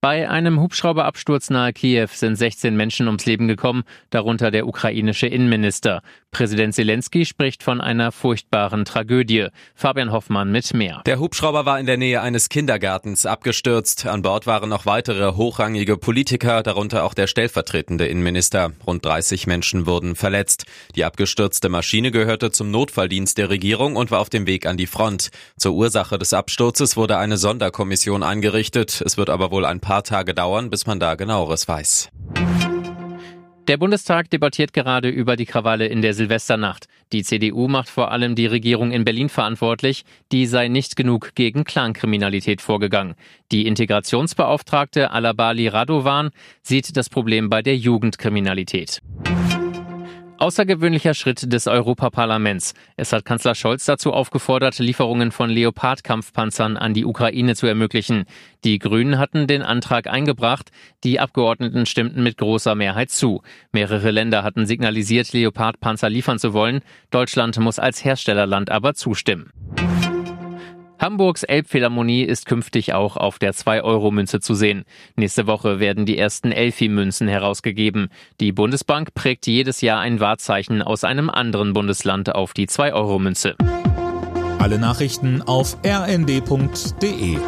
Bei einem Hubschrauberabsturz nahe Kiew sind 16 Menschen ums Leben gekommen, darunter der ukrainische Innenminister. Präsident Zelensky spricht von einer furchtbaren Tragödie. Fabian Hoffmann mit mehr. Der Hubschrauber war in der Nähe eines Kindergartens abgestürzt. An Bord waren noch weitere hochrangige Politiker, darunter auch der stellvertretende Innenminister. Rund 30 Menschen wurden verletzt. Die abgestürzte Maschine gehörte zum Notfalldienst der Regierung und war auf dem Weg an die Front. Zur Ursache des Absturzes wurde eine Sonderkommission eingerichtet. Es wird aber wohl ein paar Tage dauern, bis man da genaueres weiß. Der Bundestag debattiert gerade über die Krawalle in der Silvesternacht. Die CDU macht vor allem die Regierung in Berlin verantwortlich, die sei nicht genug gegen Clankriminalität vorgegangen. Die Integrationsbeauftragte Alabali Radovan sieht das Problem bei der Jugendkriminalität. Außergewöhnlicher Schritt des Europaparlaments. Es hat Kanzler Scholz dazu aufgefordert, Lieferungen von Leopard-Kampfpanzern an die Ukraine zu ermöglichen. Die Grünen hatten den Antrag eingebracht. Die Abgeordneten stimmten mit großer Mehrheit zu. Mehrere Länder hatten signalisiert, Leopard-Panzer liefern zu wollen. Deutschland muss als Herstellerland aber zustimmen. Hamburgs Elbphilharmonie ist künftig auch auf der 2-Euro-Münze zu sehen. Nächste Woche werden die ersten Elfi-Münzen herausgegeben. Die Bundesbank prägt jedes Jahr ein Wahrzeichen aus einem anderen Bundesland auf die 2-Euro-Münze. Alle Nachrichten auf rnd.de